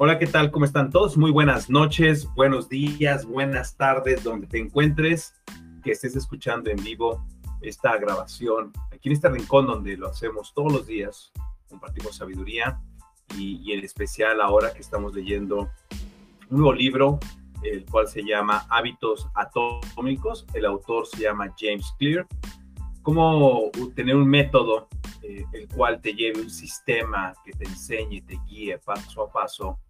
Hola, ¿qué tal? ¿Cómo están todos? Muy buenas noches, buenos días, buenas tardes, donde te encuentres, que estés escuchando en vivo esta grabación, aquí en este rincón donde lo hacemos todos los días, compartimos sabiduría y, y en especial ahora que estamos leyendo un nuevo libro, el cual se llama Hábitos Atómicos, el autor se llama James Clear, cómo tener un método eh, el cual te lleve un sistema que te enseñe, te guíe paso a paso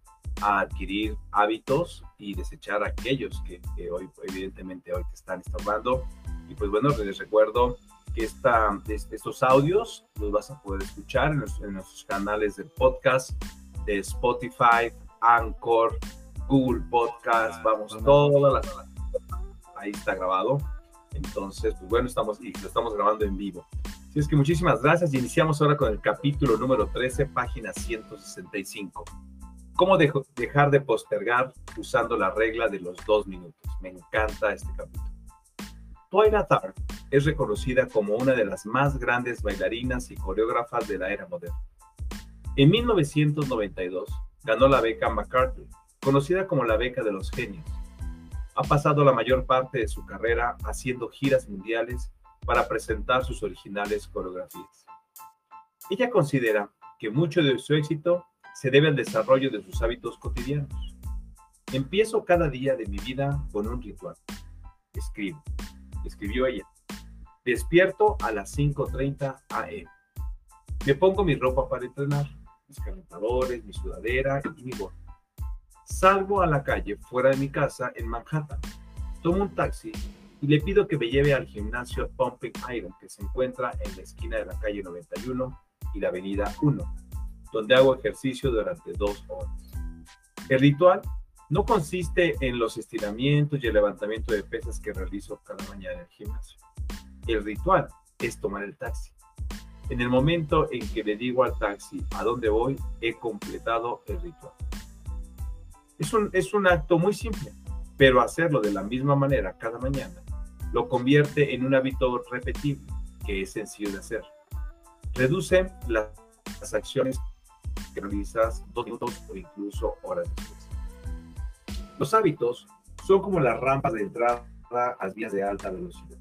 a adquirir hábitos y desechar aquellos que, hoy, evidentemente, hoy te están estorbando. Y pues bueno, les recuerdo que esta, estos audios los vas a poder escuchar en, nuestros canales de podcast, de Spotify, Anchor, Google Podcast, ah, vamos, todas las... Ahí está grabado. Entonces, pues bueno, estamos, y lo estamos grabando en vivo. Así es que muchísimas gracias y iniciamos ahora con el capítulo número 13, página 165. ¿Cómo dejar de postergar usando la regla de los dos minutos? Me encanta este capítulo. Twyla Tharp es reconocida como una de las más grandes bailarinas y coreógrafas de la era moderna. En 1992 ganó la beca MacArthur, conocida como la beca de los genios. Ha pasado la mayor parte de su carrera haciendo giras mundiales para presentar sus originales coreografías. Ella considera que mucho de su éxito se debe al desarrollo de sus hábitos cotidianos. Empiezo cada día de mi vida con un ritual. Escribo. Escribió ella. Despierto a las 5.30 am. Me pongo mi ropa para entrenar, mis calentadores, mi sudadera y mi gorro. Salgo a la calle fuera de mi casa en Manhattan. Tomo un taxi y le pido que me lleve al gimnasio Pumping Iron, que se encuentra en la esquina de la calle 91 y la avenida 1, donde hago ejercicio durante dos horas. El ritual no consiste en los estiramientos y el levantamiento de pesas que realizo cada mañana en el gimnasio. El ritual es tomar el taxi. En el momento en que le digo al taxi a dónde voy, he completado el ritual. Es un, es un acto muy simple, pero hacerlo de la misma manera cada mañana lo convierte en un hábito repetible que es sencillo de hacer. Reduce las acciones que realizas dos minutos o incluso horas después. Los hábitos son como las rampas de entrada a las vías de alta velocidad.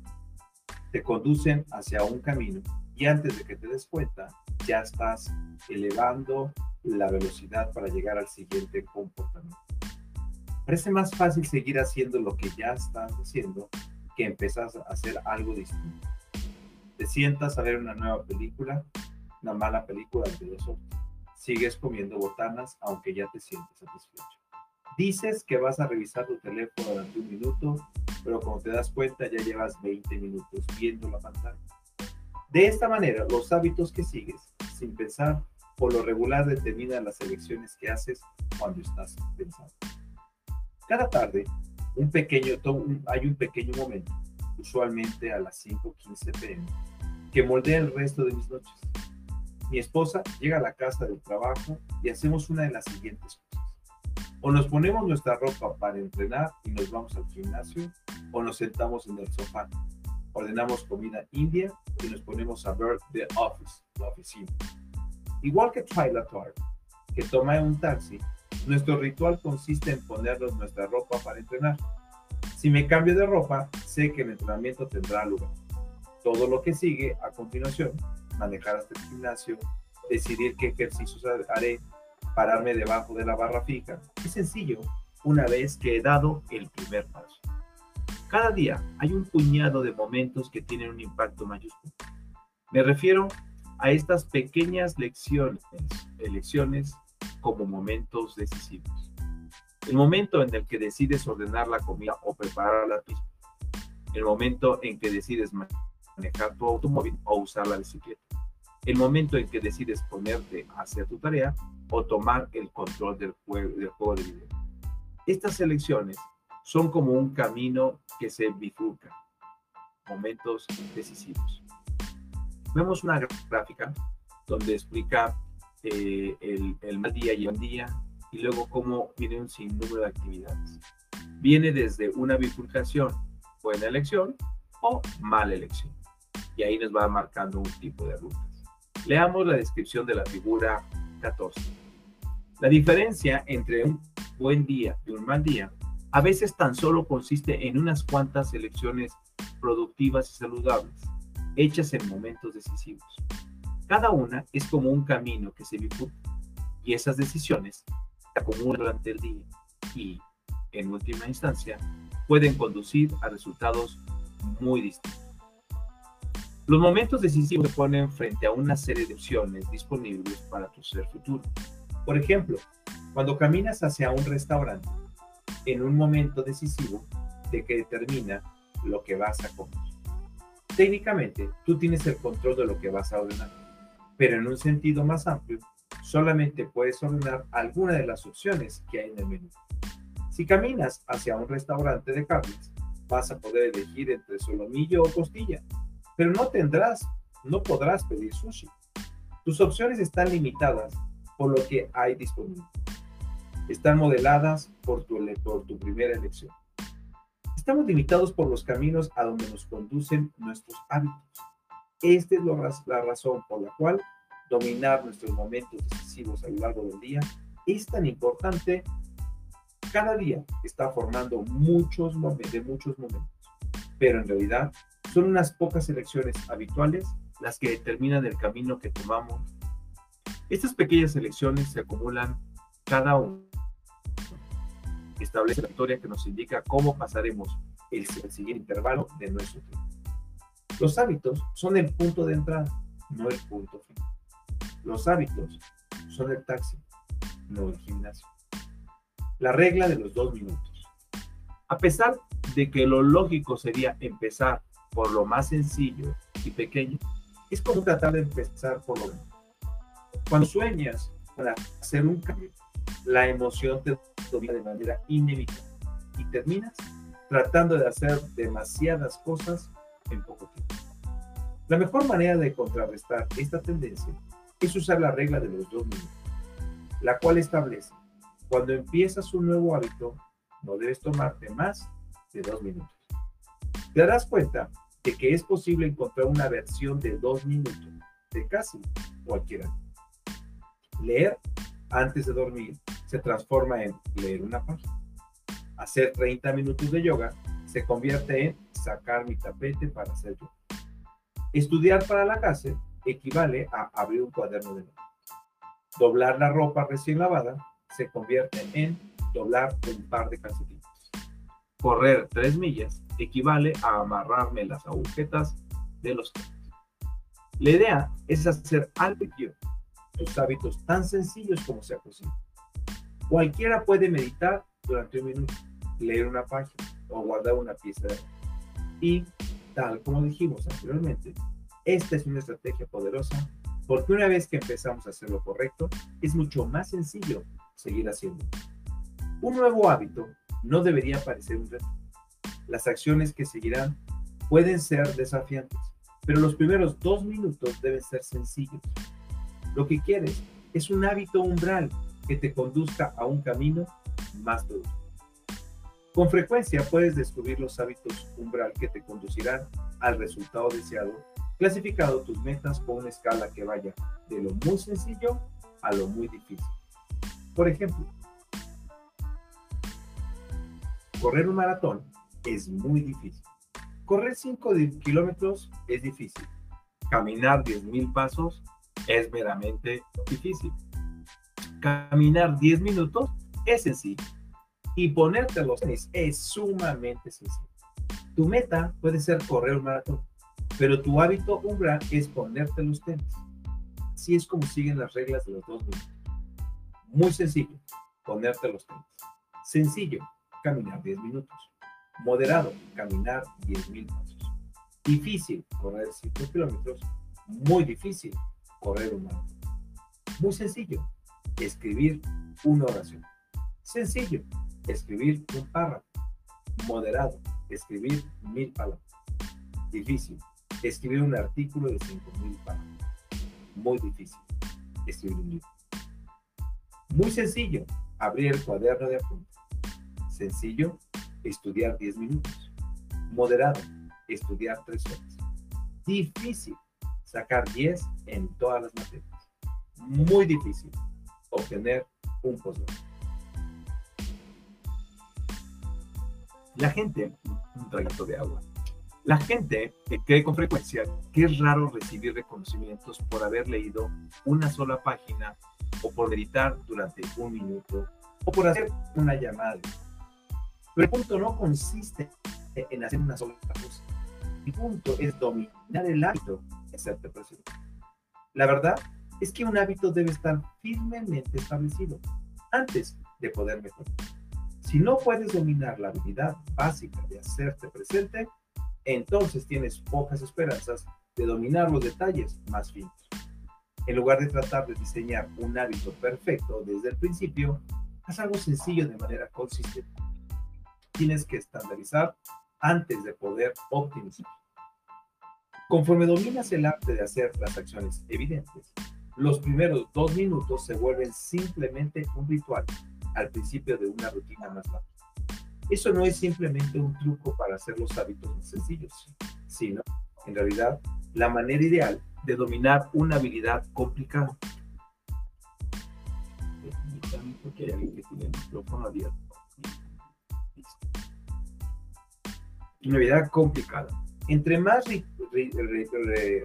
Te conducen hacia un camino y antes de que te des cuenta, ya estás elevando la velocidad para llegar al siguiente comportamiento. Parece más fácil seguir haciendo lo que ya estás haciendo que empezás a hacer algo distinto. Te sientas a ver una nueva película, una mala película de dos horas. Sigues comiendo botanas aunque ya te sientes satisfecho. Dices que vas a revisar tu teléfono durante un minuto, pero cuando te das cuenta ya llevas 20 minutos viendo la pantalla. De esta manera, los hábitos que sigues, sin pensar, por lo regular determinan las elecciones que haces cuando estás pensando. Cada tarde un pequeño, hay un pequeño momento, usualmente a las 5.15 pm, que moldea el resto de mis noches. Mi esposa llega a la casa del trabajo y hacemos una de las siguientes cosas. O nos ponemos nuestra ropa para entrenar y nos vamos al gimnasio, o nos sentamos en el sofá. Ordenamos comida india y nos ponemos a ver The Office, la oficina. Igual que Twilight que toma un taxi nuestro ritual consiste en ponernos nuestra ropa para entrenar. Si me cambio de ropa, sé que el entrenamiento tendrá lugar. Todo lo que sigue a continuación, manejar hasta el gimnasio, decidir qué ejercicios haré, pararme debajo de la barra fija, es sencillo una vez que he dado el primer paso. Cada día hay un puñado de momentos que tienen un impacto mayúsculo. Me refiero a estas pequeñas lecciones, elecciones como momentos decisivos. El momento en el que decides ordenar la comida o preparar la pizza. El momento en que decides manejar tu automóvil o usar la bicicleta. El momento en que decides ponerte a hacer tu tarea o tomar el control del juego, del juego de video. Estas elecciones son como un camino que se bifurca. Momentos decisivos. Vemos una gráfica donde explica eh, el, mal día y el día, y luego cómo viene un sinnúmero de actividades. Viene desde una bifurcación, buena elección o mala elección. Y ahí nos va marcando un tipo de rutas. Leamos la descripción de la figura 14. La diferencia entre un buen día y un mal día a veces tan solo consiste en unas cuantas elecciones productivas y saludables, hechas en momentos decisivos. Cada una es como un camino que se bifurca y esas decisiones se acumulan durante el día y, en última instancia, pueden conducir a resultados muy distintos. Los momentos decisivos se ponen frente a una serie de opciones disponibles para tu ser futuro. Por ejemplo, cuando caminas hacia un restaurante, en un momento decisivo de que determina lo que vas a comer. Técnicamente, tú tienes el control de lo que vas a ordenar, pero en un sentido más amplio, solamente puedes ordenar alguna de las opciones que hay en el menú. Si caminas hacia un restaurante de carnes, vas a poder elegir entre solomillo o costilla, pero no tendrás, no podrás pedir sushi. Tus opciones están limitadas por lo que hay disponible. Están modeladas por tu, primera elección. Estamos limitados por los caminos a donde nos conducen nuestros hábitos. Esta es la razón por la cual dominar nuestros momentos decisivos a lo largo del día es tan importante. Cada día está formando muchos de muchos momentos, pero en realidad son unas pocas elecciones habituales las que determinan el camino que tomamos. Estas pequeñas elecciones se acumulan cada uno establece la historia que nos indica cómo pasaremos el, siguiente intervalo de nuestro tiempo. Los hábitos son el punto de entrada, no el punto final. Los hábitos son el taxi, no el gimnasio. La regla de los dos minutos. A pesar de que lo lógico sería empezar por lo más sencillo y pequeño, es como tratar de empezar por lo grande. Cuando sueñas para hacer un cambio, la emoción te domina de manera inevitable y terminas tratando de hacer demasiadas cosas en poco tiempo. La mejor manera de contrarrestar esta tendencia es usar la regla de los dos minutos, la cual establece, cuando empiezas un nuevo hábito, no debes tomarte más de dos minutos. Te darás cuenta de que es posible encontrar una versión de dos minutos de casi cualquier hábito. Leer antes de dormir se transforma en leer una página. Hacer 30 minutos de yoga se convierte en sacar mi tapete para hacer yoga. Estudiar para la clase equivale a abrir un cuaderno de notas. Doblar la ropa recién lavada se convierte en doblar un par de calcetines. Correr tres millas equivale a amarrarme las agujetas de los tenis. La idea es hacer algo tus hábitos tan sencillos como sea posible. Cualquiera puede meditar durante un minuto, leer una página o guardar una pieza de Y tal como dijimos anteriormente, esta es una estrategia poderosa porque una vez que empezamos a hacer lo correcto, es mucho más sencillo seguir haciendo. Un nuevo hábito no debería parecer un reto. Las acciones que seguirán pueden ser desafiantes, pero los primeros dos minutos deben ser sencillos lo que quieres es un hábito umbral que te conduzca a un camino más duro. Con frecuencia puedes descubrir los hábitos umbral que te conducirán al resultado deseado, clasificado tus metas con una escala que vaya de lo muy sencillo a lo muy difícil. Por ejemplo, correr un maratón es muy difícil. Correr 5 kilómetros es difícil. Caminar 10.000 pasos es meramente difícil. Caminar 10 minutos es sencillo. Y ponerte los tenis es sumamente sencillo. Tu meta puede ser correr un maratón, pero tu hábito umbral es ponerte los tenis. Así es como siguen las reglas de los dos minutos. Muy sencillo, ponerte los tenis. Sencillo, caminar 10 minutos. Moderado, caminar 10.000 pasos. Difícil, correr 5 kilómetros. Muy difícil, correr un maratón. Muy sencillo, escribir una oración. Sencillo, escribir un párrafo. Moderado, escribir mil palabras. Difícil, escribir un artículo de cinco mil palabras. Muy difícil, escribir un libro. Muy sencillo, abrir el cuaderno de apuntes. Sencillo, estudiar 10 minutos. Moderado, estudiar 3 horas. Difícil, sacar 10 en todas las materias. Muy difícil obtener un posgrado. La gente, un traguito de agua. La gente cree con frecuencia que es raro recibir reconocimientos por haber leído una sola página o por meditar durante un minuto o por hacer una llamada. Pero el punto no consiste en hacer una sola cosa. El punto es dominar el hábito de hacerte presente. La verdad es que un hábito debe estar firmemente establecido antes de poder mejorar. Si no puedes dominar la habilidad básica de hacerte presente, entonces tienes pocas esperanzas de dominar los detalles más finos. En lugar de tratar de diseñar un hábito perfecto desde el principio, haz algo sencillo de manera consistente. Tienes que estandarizar antes de poder optimizar. Conforme dominas el arte de hacer las acciones evidentes, los primeros dos minutos se vuelven simplemente un ritual al principio de una rutina más larga. Eso no es simplemente un truco para hacer los hábitos más sencillos, sino, en realidad, la manera ideal de dominar una habilidad complicada. Porque hay que tiene el micrófono abierto. Una complicada. Entre más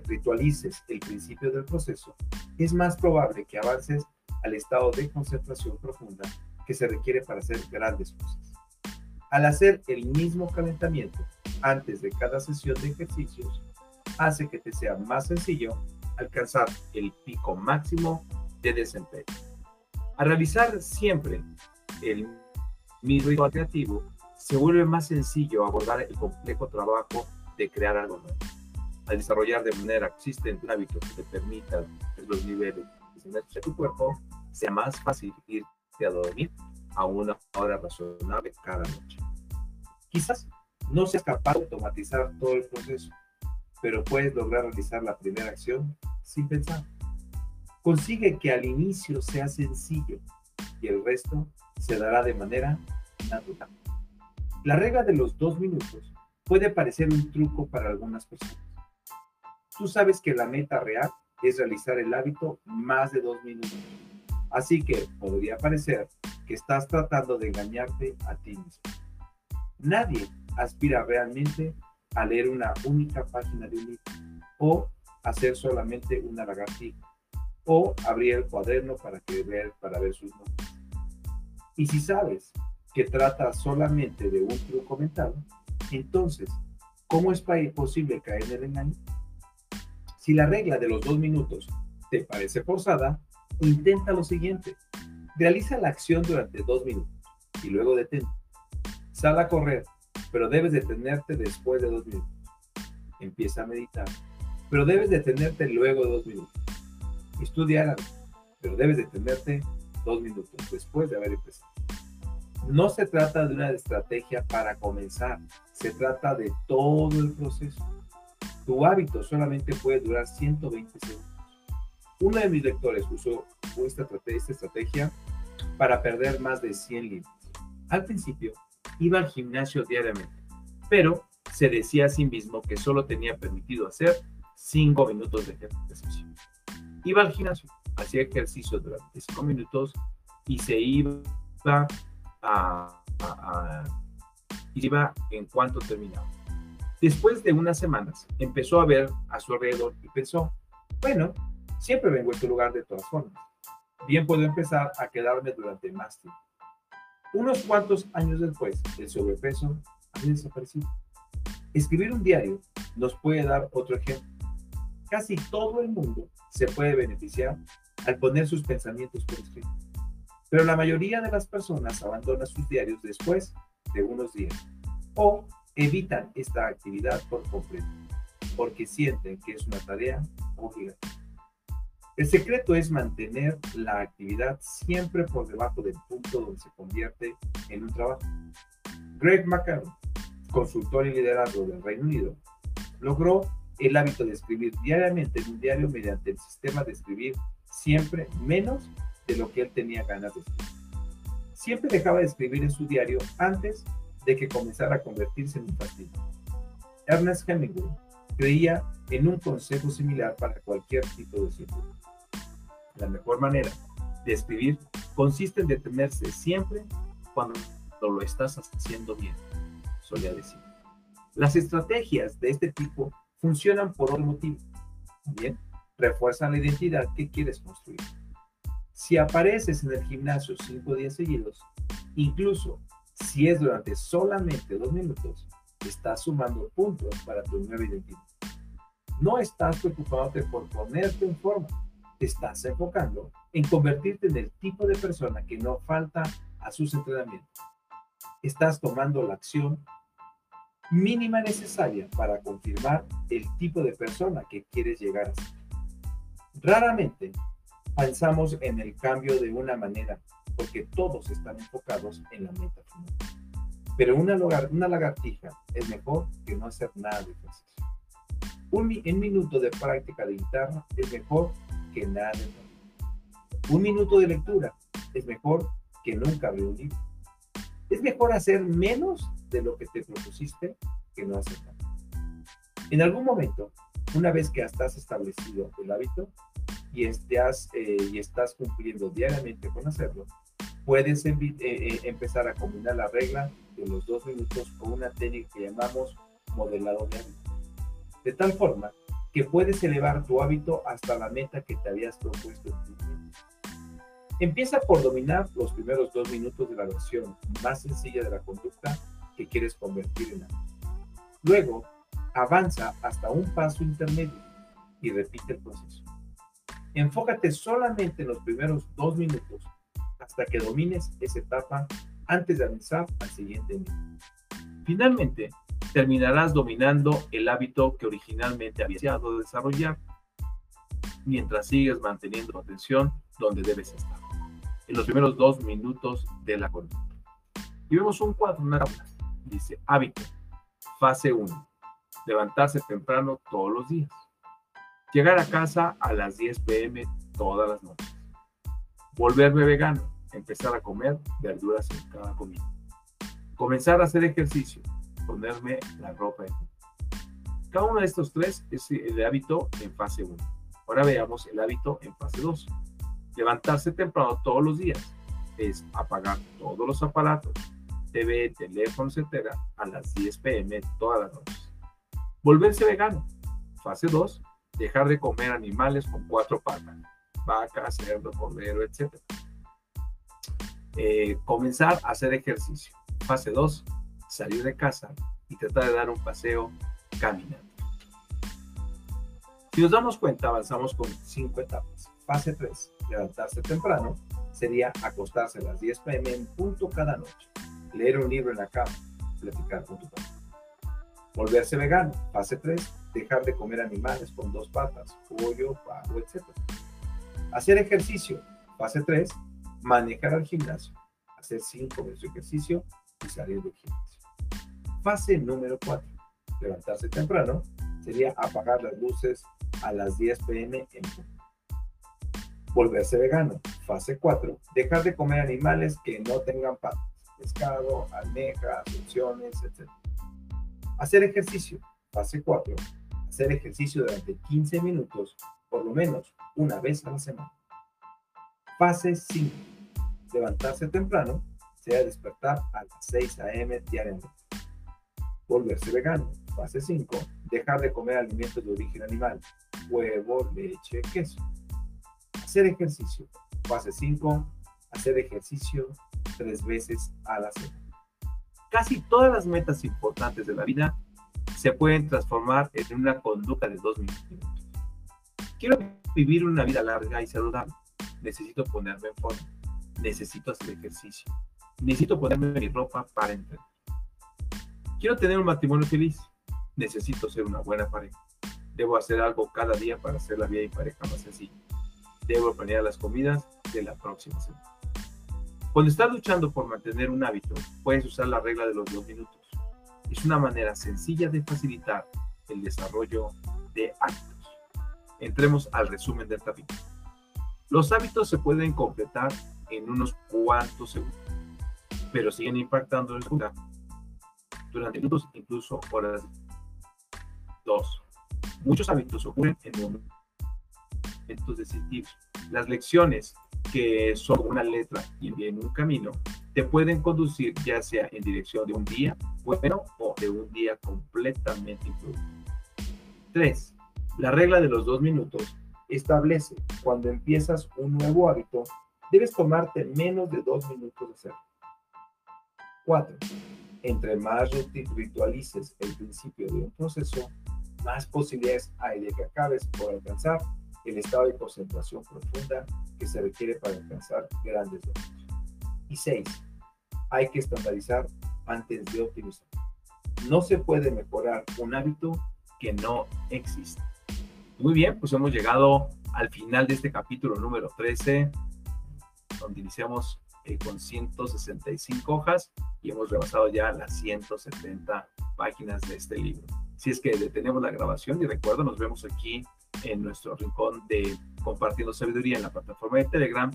ritualices el principio del proceso, es más probable que avances al estado de concentración profunda que se requiere para hacer grandes cosas. Al hacer el mismo calentamiento antes de cada sesión de ejercicios, hace que te sea más sencillo alcanzar el pico máximo de desempeño. Al realizar siempre el mismo ritual creativo, se vuelve más sencillo abordar el complejo trabajo de crear algo nuevo. Al desarrollar de manera consistente un hábito que te permita los niveles de tu cuerpo, sea más fácil irte a dormir a una hora razonable cada noche. Quizás no seas capaz de automatizar todo el proceso, pero puedes lograr realizar la primera acción sin pensar. Consigue que al inicio sea sencillo y el resto se dará de manera natural. La regla de los dos minutos puede parecer un truco para algunas personas. Tú sabes que la meta real es realizar el hábito más de dos minutos. Así que podría parecer que estás tratando de engañarte a ti mismo. Nadie aspira realmente a leer una única página de un libro o hacer solamente una lagartija o abrir el cuaderno para, ver, para ver sus notas. Y si sabes que trata solamente de un truco mental, entonces, ¿cómo es posible caer en el engaño? Si la regla de los dos minutos te parece forzada, intenta lo siguiente. Realiza la acción durante dos minutos y luego detente. Sal a correr, pero debes detenerte después de dos minutos. Empieza a meditar, pero debes detenerte luego de dos minutos. Estudia pero debes detenerte dos minutos después de haber empezado. No se trata de una estrategia para comenzar, se trata de todo el proceso. Tu hábito solamente puede durar 120 segundos. Uno de mis lectores usó esta estrategia para perder más de 100 libras. Al principio, iba al gimnasio diariamente, pero se decía a sí mismo que solo tenía permitido hacer 5 minutos de ejercicio. Iba al gimnasio, hacía ejercicio durante 5 minutos y se iba a, iba en cuanto terminaba. Después de unas semanas, empezó a ver a su alrededor y pensó, bueno, siempre vengo a este lugar de todas formas. Bien puedo empezar a quedarme durante más tiempo. Unos cuantos años después, el sobrepeso ha desaparecido. Escribir un diario nos puede dar otro ejemplo. Casi todo el mundo se puede beneficiar al poner sus pensamientos por escrito. Pero la mayoría de las personas abandonan sus diarios después de unos días o evitan esta actividad por completo porque sienten que es una tarea obligatoria. El secreto es mantener la actividad siempre por debajo del punto donde se convierte en un trabajo. Greg McCallum, consultor y liderazgo del Reino Unido, logró el hábito de escribir diariamente en un diario mediante el sistema de escribir siempre menos de lo que él tenía ganas de escribir. Siempre dejaba de escribir en su diario antes de que comenzara a convertirse en un fastidio. Ernest Hemingway creía en un consejo similar para cualquier tipo de círculo. La mejor manera de escribir consiste en detenerse siempre cuando lo estás haciendo bien, solía decir. Las estrategias de este tipo funcionan por otro motivo. Bien, refuerzan la identidad que quieres construir. Si apareces en el gimnasio cinco días seguidos, incluso si es durante solamente dos minutos, estás sumando puntos para tu nueva identidad. No estás preocupándote por ponerte en forma, te estás enfocando en convertirte en el tipo de persona que no falta a sus entrenamientos. Estás tomando la acción mínima necesaria para confirmar el tipo de persona que quieres llegar a ser. Raramente pensamos en el cambio de una manera porque todos están enfocados en la meta final. Pero una, una lagartija es mejor que no hacer nada de ejercicio. Un, minuto de práctica de guitarra es mejor que nada de Un minuto de lectura es mejor que nunca abrir un libro. Es mejor hacer menos de lo que te propusiste que no hacer nada. En algún momento, una vez que estás establecido el hábito y estás, eh, y estás cumpliendo diariamente con hacerlo, puedes eh, eh, empezar a combinar la regla de los dos minutos con una técnica que llamamos modelado de hábito. De tal forma que puedes elevar tu hábito hasta la meta que te habías propuesto. Empieza por dominar los primeros dos minutos de la versión más sencilla de la conducta que quieres convertir en hábito. Luego, avanza hasta un paso intermedio y repite el proceso. Enfócate solamente en los primeros dos minutos hasta que domines esa etapa antes de avanzar al siguiente nivel. Finalmente, terminarás dominando el hábito que originalmente habías deseado desarrollar mientras sigues manteniendo tu atención donde debes estar, en los primeros dos minutos de la conducta. Y vemos un cuadro, una tabla. Dice hábito, fase 1, levantarse temprano todos los días, llegar a casa a las 10 pm todas las noches, volverme vegano, empezar a comer verduras en cada comida. Comenzar a hacer ejercicio, ponerme la ropa en Cada uno de estos tres es el hábito en fase 1. Ahora veamos el hábito en fase 2. Levantarse temprano todos los días es apagar todos los aparatos, TV, teléfono, etc. a las 10 pm todas las noches. Volverse vegano. Fase 2. Dejar de comer animales con cuatro patas. Vaca, cerdo, cordero, etc. Eh, comenzar a hacer ejercicio. Fase 2, salir de casa y tratar de dar un paseo caminando. Si nos damos cuenta, avanzamos con cinco etapas. Fase 3, levantarse temprano, sería acostarse a las 10 pm en punto cada noche, leer un libro en la cama, platicar con tu padre. Volverse vegano. Fase 3, dejar de comer animales con dos patas, pollo, pavo, etc. Hacer ejercicio. Fase 3, manejar al gimnasio, hacer cinco veces ejercicio y salir del gimnasio. Fase número 4. Levantarse temprano sería apagar las luces a las 10 pm en punto. Volverse vegano. Fase 4. Dejar de comer animales que no tengan patas. Pescado, almejas, opciones, etc. Hacer ejercicio. Fase 4. Hacer ejercicio durante 15 minutos, por lo menos una vez a la semana. Fase 5 levantarse temprano, sea despertar a las 6 a.m. diariamente. Volverse vegano. Fase 5. Dejar de comer alimentos de origen animal, huevo, leche, queso. Hacer ejercicio. Fase 5. Hacer ejercicio tres veces a la semana. Casi todas las metas importantes de la vida se pueden transformar en una conducta de dos minutos. Quiero vivir una vida larga y saludable. Necesito ponerme en forma necesito hacer ejercicio. Necesito ponerme mi ropa para entrenar. Quiero tener un matrimonio feliz. Necesito ser una buena pareja. Debo hacer algo cada día para hacer la vida de pareja más sencilla. Debo planear las comidas de la próxima semana. Cuando estás luchando por mantener un hábito, puedes usar la regla de los dos minutos. Es una manera sencilla de facilitar el desarrollo de hábitos. Entremos al resumen del capítulo. Los hábitos se pueden completar en unos cuantos segundos, pero siguen impactando el lugar durante minutos, incluso horas. Dos, muchos hábitos ocurren en momentos decisivos. Las lecciones que son una letra y bien un camino, te pueden conducir ya sea en dirección de un día bueno o de un día completamente improductivo. 3. La regla de los dos minutos establece cuando empiezas un nuevo hábito, debes tomarte menos de dos minutos de hacerlo. 4. Entre más ritualices el principio de un proceso, más posibilidades hay de que acabes por alcanzar el estado de concentración profunda que se requiere para alcanzar grandes logros. Y 6. Hay que estandarizar antes de optimizar. No se puede mejorar un hábito que no existe. Muy bien, pues hemos llegado al final de este capítulo número 13, donde iniciamos eh, con 165 hojas y hemos rebasado ya las 170 páginas de este libro. Si es que detenemos la grabación y recuerdo, nos vemos aquí en nuestro rincón de compartiendo sabiduría en la plataforma de Telegram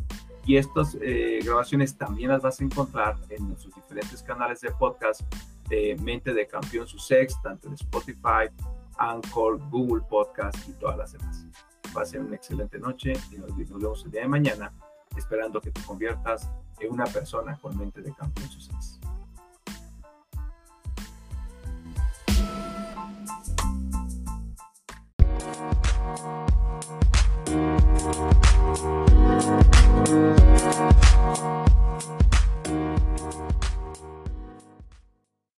y estas eh, grabaciones también las vas a encontrar en nuestros diferentes canales de podcast de Mente de Campeón Sussex, tanto en Spotify, Anchor, Google Podcast y todas las demás. Pasen una excelente noche y nos, vemos el día de mañana esperando que te conviertas en una persona con mente de campeón Sussex.